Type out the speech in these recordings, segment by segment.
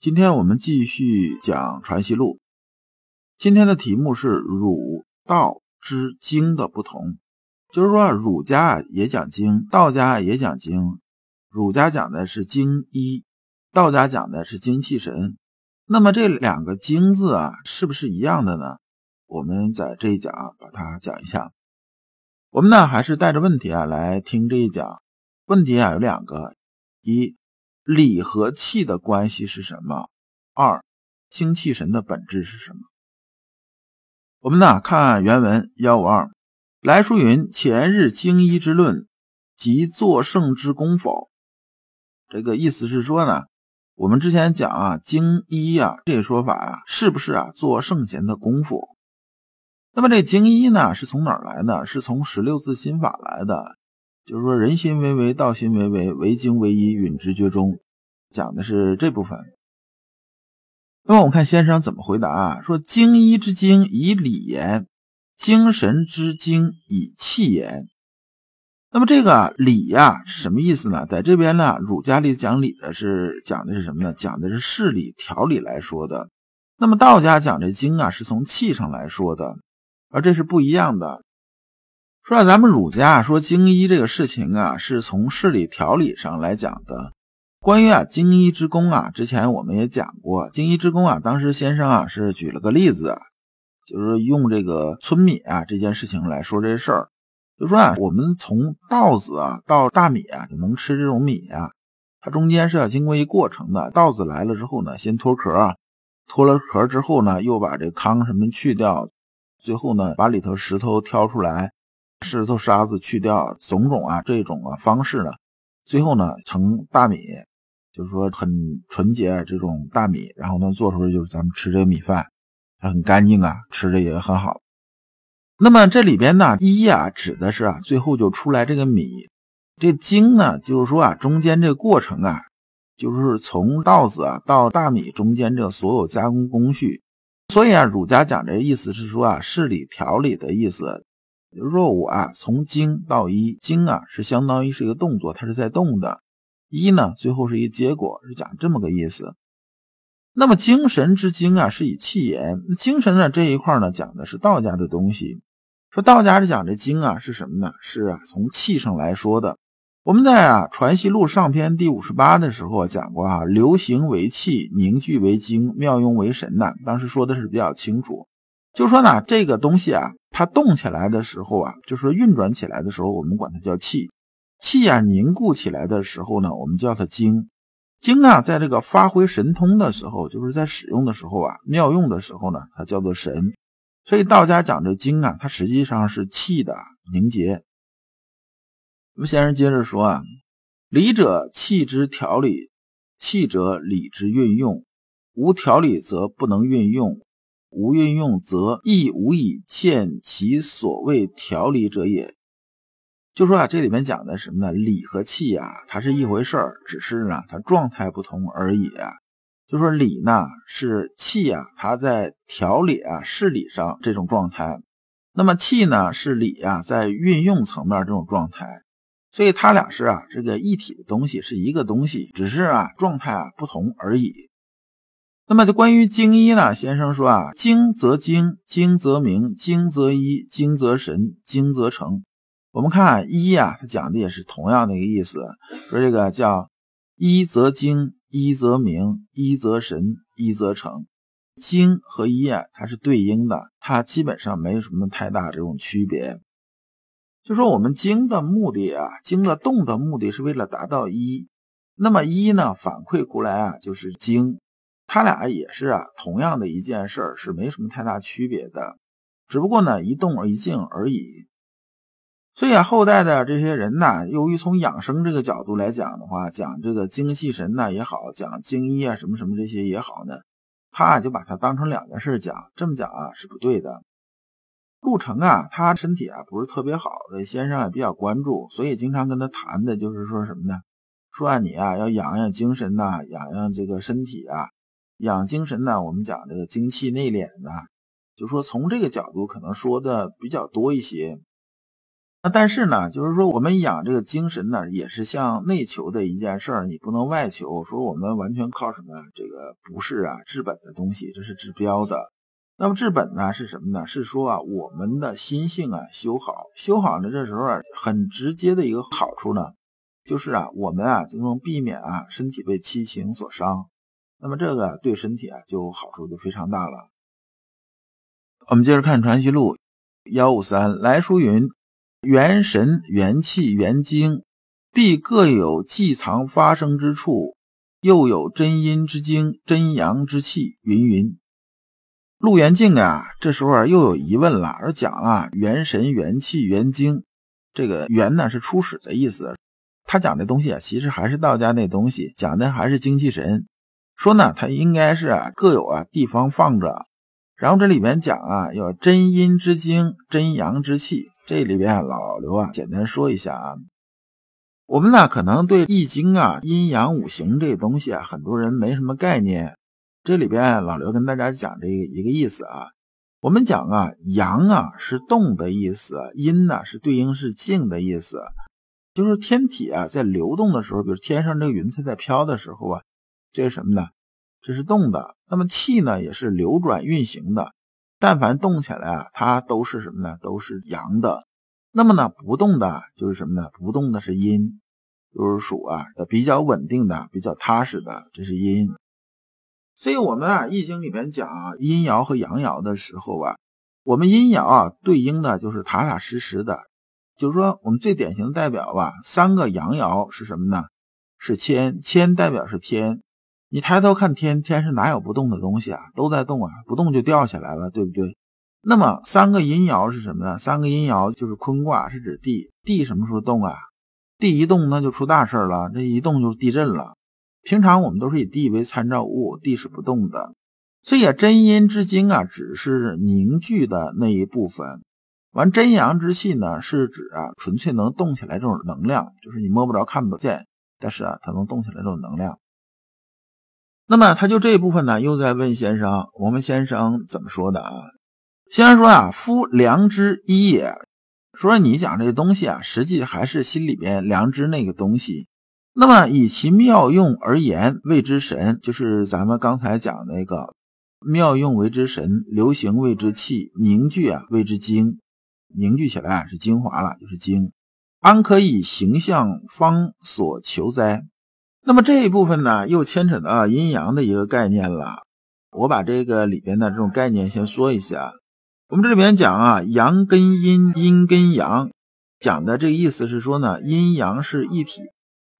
今天我们继续讲《传习录》，今天的题目是儒道之经的不同，就是说儒家也讲经，道家也讲经。儒家讲的是经一，道家讲的是精气神。那么这两个经字啊，是不是一样的呢？我们在这一讲把它讲一下。我们呢还是带着问题啊来听这一讲。问题啊有两个：一。理和气的关系是什么？二，精气神的本质是什么？我们呢看原文幺五二，来书云：“前日精医之论，即作圣之功否？”这个意思是说呢，我们之前讲啊，精一啊这个说法啊，是不是啊做圣贤的功夫？那么这经一呢是从哪儿来的？是从十六字心法来的。就是说，人心为为，道心为为，为精为一，允直觉中，讲的是这部分。那么我们看先生怎么回答啊？说精一之精以理言，精神之精以气言。那么这个理呀是什么意思呢？在这边呢，儒家里讲理的是讲的是什么呢？讲的是事理条理来说的。那么道家讲这精啊，是从气上来说的，而这是不一样的。说咱们儒家说经医这个事情啊，是从事理条理上来讲的。关于啊经医之功啊，之前我们也讲过，经医之功啊，当时先生啊是举了个例子，就是用这个村米啊这件事情来说这事儿，就说啊我们从稻子啊到大米啊就能吃这种米啊，它中间是要经过一过程的。稻子来了之后呢，先脱壳啊，脱了壳之后呢，又把这糠什么去掉，最后呢把里头石头挑出来。石头沙子去掉，种种啊，这种啊方式呢，最后呢成大米，就是说很纯洁这种大米，然后呢做出来就是咱们吃这个米饭，它很干净啊，吃的也很好。那么这里边呢，一啊指的是啊，最后就出来这个米，这精呢就是说啊，中间这个过程啊，就是从稻子啊到大米中间这所有加工工序。所以啊，儒家讲这意思是说啊，事理条理的意思。比如说我啊，从精到一，精啊是相当于是一个动作，它是在动的；一呢，最后是一个结果，是讲这么个意思。那么精神之精啊，是以气言。精神呢这一块呢，讲的是道家的东西。说道家是讲这精啊是什么呢？是啊，从气上来说的。我们在啊《传习录》上篇第五十八的时候讲过啊，流行为气，凝聚为精，妙用为神呐。当时说的是比较清楚。就说呢，这个东西啊，它动起来的时候啊，就是运转起来的时候，我们管它叫气。气啊凝固起来的时候呢，我们叫它精。精啊，在这个发挥神通的时候，就是在使用的时候啊，妙用的时候呢，它叫做神。所以道家讲这精啊，它实际上是气的凝结。那么先生接着说啊，理者气之调理，气者理之运用，无调理则不能运用。无运用，则亦无以见其所谓调理者也。就说啊，这里面讲的什么呢？理和气啊，它是一回事儿，只是呢，它状态不同而已。就说理呢是气啊，它在调理啊事理上这种状态；那么气呢是理啊在运用层面这种状态。所以它俩是啊这个一体的东西，是一个东西，只是啊状态啊不同而已。那么，就关于精一呢？先生说啊，精则精，精则明，精则一，精则神，精则成。我们看一啊，他讲的也是同样的一个意思，说这个叫一则精，一则明，一则神，一则成。精和一啊，它是对应的，它基本上没有什么太大这种区别。就说我们精的目的啊，精的动的目的是为了达到一，那么一呢反馈过来啊，就是精。他俩也是啊，同样的一件事儿是没什么太大区别的，只不过呢一动而一静而已。所以啊，后代的这些人呢，由于从养生这个角度来讲的话，讲这个精气神呢也好，讲精医啊什么什么这些也好呢，他啊就把它当成两件事讲，这么讲啊是不对的。陆程啊，他身体啊不是特别好，所以先生也比较关注，所以经常跟他谈的就是说什么呢？说啊，你啊要养养精神呐，养养这个身体啊，养精神呢，我们讲这个精气内敛呢，就说从这个角度可能说的比较多一些。那但是呢，就是说我们养这个精神呢，也是向内求的一件事儿，你不能外求。说我们完全靠什么？这个不是啊，治本的东西，这是治标的。那么治本呢是什么呢？是说啊，我们的心性啊修好，修好了这时候啊，很直接的一个好处呢，就是啊，我们啊就能避免啊身体被七情所伤。那么这个对身体啊就好处就非常大了。我们接着看《传习录》幺五三来书云：元神、元气、元精，必各有寄藏发生之处，又有真阴之精、真阳之气，云云。陆元静啊，这时候啊又有疑问了，而讲啊元神、元气、元精，这个元呢是初始的意思。他讲的东西啊，其实还是道家那东西，讲的还是精气神。说呢，它应该是各有啊地方放着。然后这里面讲啊，有真阴之精、真阳之气。这里边老刘啊简单说一下啊，我们呢可能对易经啊阴阳五行这东西啊，很多人没什么概念。这里边老刘跟大家讲这个一个意思啊，我们讲啊，阳啊是动的意思，阴呢是对应是静的意思，就是天体啊在流动的时候，比如天上这个云彩在飘的时候啊，这是什么呢？这是动的。那么气呢也是流转运行的，但凡动起来啊，它都是什么呢？都是阳的。那么呢不动的就是什么呢？不动的是阴，就是属啊比较稳定的、比较踏实的，这是阴。所以，我们啊，《易经》里面讲啊，阴爻和阳爻的时候啊，我们阴爻啊对应的就是踏踏实实的，就是说，我们最典型的代表吧，三个阳爻是什么呢？是谦，谦代表是天。你抬头看天，天是哪有不动的东西啊？都在动啊，不动就掉下来了，对不对？那么三个阴爻是什么呢？三个阴爻就是坤卦，是指地，地什么时候动啊？地一动那就出大事了，这一动就是地震了。平常我们都是以地为参照物，地是不动的，所以啊，真阴之精啊，只是凝聚的那一部分。完真阳之气呢，是指啊，纯粹能动起来这种能量，就是你摸不着、看不见，但是啊，它能动起来这种能量。那么他就这一部分呢，又在问先生，我们先生怎么说的啊？先生说啊，夫良知一也，说你讲这东西啊，实际还是心里边良知那个东西。那么以其妙用而言，谓之神，就是咱们刚才讲那个妙用为之神，流行谓之气，凝聚啊谓之精，凝聚起来啊是精华了，就是精。安可以形象方所求哉？那么这一部分呢，又牵扯到阴阳的一个概念了。我把这个里边的这种概念先说一下。我们这里边讲啊，阳跟阴，阴跟阳，讲的这个意思是说呢，阴阳是一体。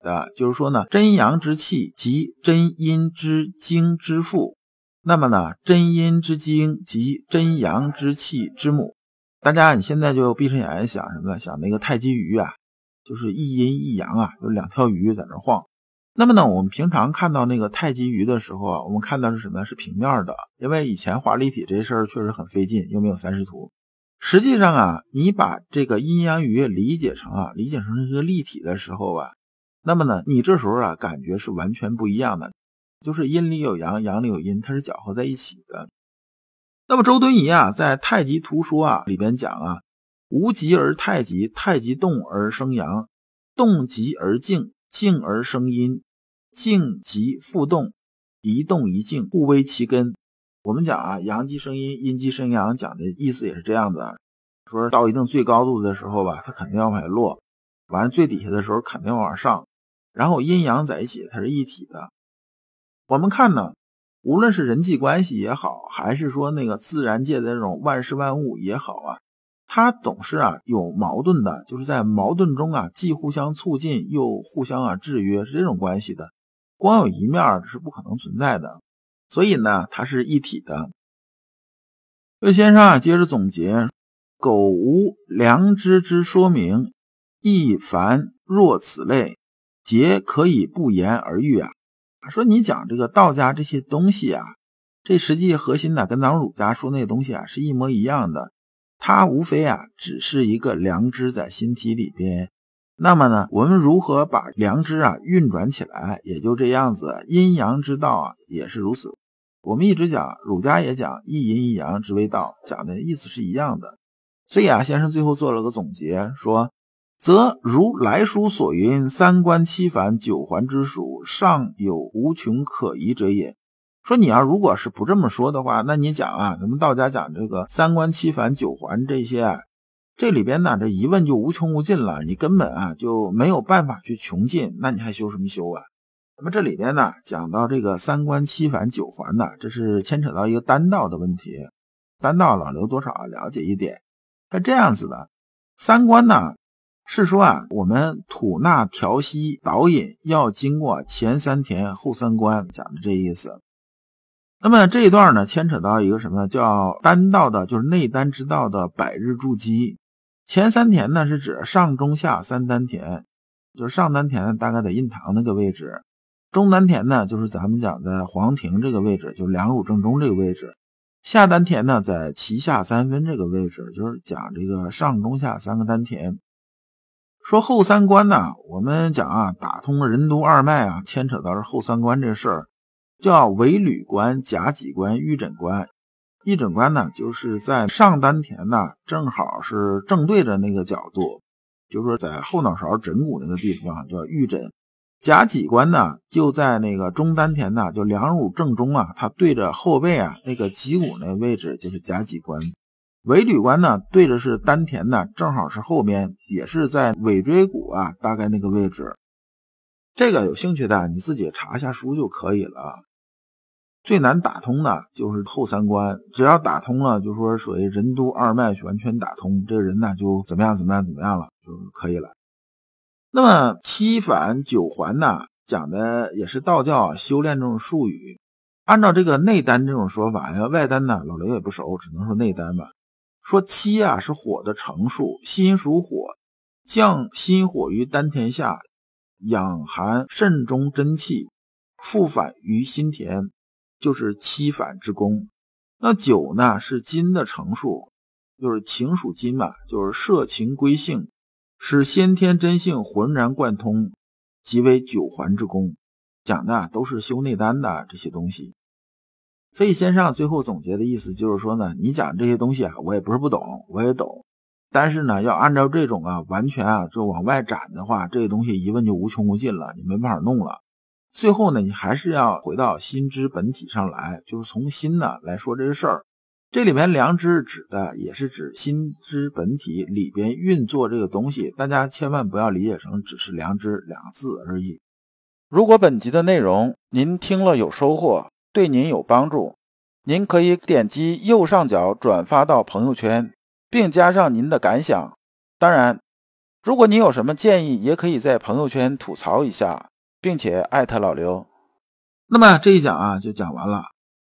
的，就是说呢，真阳之气即真阴之精之父，那么呢，真阴之精即真阳之气之母。大家你现在就闭上眼睛想什么？想那个太极鱼啊，就是一阴一阳啊，有两条鱼在那晃。那么呢，我们平常看到那个太极鱼的时候啊，我们看到是什么呢？是平面的，因为以前画立体这事儿确实很费劲，又没有三视图。实际上啊，你把这个阴阳鱼理解成啊，理解成一个立体的时候啊。那么呢，你这时候啊，感觉是完全不一样的，就是阴里有阳，阳里有阴，它是搅和在一起的。那么周敦颐啊，在《太极图说》啊里边讲啊，无极而太极，太极动而生阳，动极而静，静而生阴，静极复动，一动一静，互为其根。我们讲啊，阳极生阴，阴极生阳，讲的意思也是这样的。说到一定最高度的时候吧，它肯定要往下落；完了最底下的时候，肯定要往上。然后阴阳在一起，它是一体的。我们看呢，无论是人际关系也好，还是说那个自然界的这种万事万物也好啊，它总是啊有矛盾的，就是在矛盾中啊既互相促进又互相啊制约，是这种关系的。光有一面是不可能存在的，所以呢，它是一体的。魏先生啊接着总结：苟无良知之说明，亦凡若此类，皆可以不言而喻啊。说你讲这个道家这些东西啊，这实际核心呢，跟咱们儒家说那东西啊是一模一样的。它无非啊，只是一个良知在心体里边。那么呢，我们如何把良知啊运转起来？也就这样子，阴阳之道啊也是如此。我们一直讲，儒家也讲一阴一阳之为道，讲的意思是一样的。所以啊，先生最后做了个总结，说：“则如来书所云，三观七反九环之属，尚有无穷可疑者也。”说你要如果是不这么说的话，那你讲啊，咱们道家讲这个三观七反九环这些啊，这里边呢，这疑问就无穷无尽了，你根本啊就没有办法去穷尽，那你还修什么修啊？那么这里边呢，讲到这个三观七反九环呢，这是牵扯到一个丹道的问题。丹道老刘多少了解一点，他这样子的，三观呢是说啊，我们吐纳调息导引要经过前三田后三关，讲的这意思。那么这一段呢，牵扯到一个什么呢叫丹道的，就是内丹之道的百日筑基。前三田呢，是指上中下三丹田，就是上丹田大概在印堂那个位置，中丹田呢就是咱们讲的黄庭这个位置，就是两乳正中这个位置，下丹田呢在脐下三分这个位置，就是讲这个上中下三个丹田。说后三关呢，我们讲啊，打通任督二脉啊，牵扯到是后三关这事儿。叫尾闾关、甲己关、玉枕关。玉枕关呢，就是在上丹田呢，正好是正对着那个角度，就是说在后脑勺枕骨那个地方叫玉枕。甲脊关呢，就在那个中丹田呢，就两乳正中啊，它对着后背啊那个脊骨那位置就是甲脊关。尾闾关呢，对着是丹田呢，正好是后边，也是在尾椎骨啊大概那个位置。这个有兴趣的你自己查一下书就可以了。最难打通的就是后三关，只要打通了，就说属于任督二脉完全打通，这个人呢就怎么样怎么样怎么样了就可以了。那么七反九环呢，讲的也是道教修炼这种术语。按照这个内丹这种说法呀，外丹呢老刘也不熟，只能说内丹吧。说七啊是火的成数，心属火，降心火于丹田下，养含肾中真气，复返于心田。就是七反之功，那九呢是金的成数，就是情属金嘛，就是摄情归性，使先天真性浑然贯通，即为九环之功。讲的都是修内丹的这些东西。所以先生最后总结的意思就是说呢，你讲这些东西啊，我也不是不懂，我也懂，但是呢，要按照这种啊，完全啊就往外展的话，这个东西疑问就无穷无尽了，你没办法弄了。最后呢，你还是要回到心之本体上来，就是从心呢来说这个事儿。这里面良知指的也是指心之本体里边运作这个东西，大家千万不要理解成只是良知两个字而已。如果本集的内容您听了有收获，对您有帮助，您可以点击右上角转发到朋友圈，并加上您的感想。当然，如果您有什么建议，也可以在朋友圈吐槽一下。并且艾特老刘，那么这一讲啊就讲完了。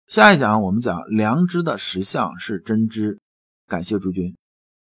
下一讲我们讲良知的实相是真知。感谢诸君。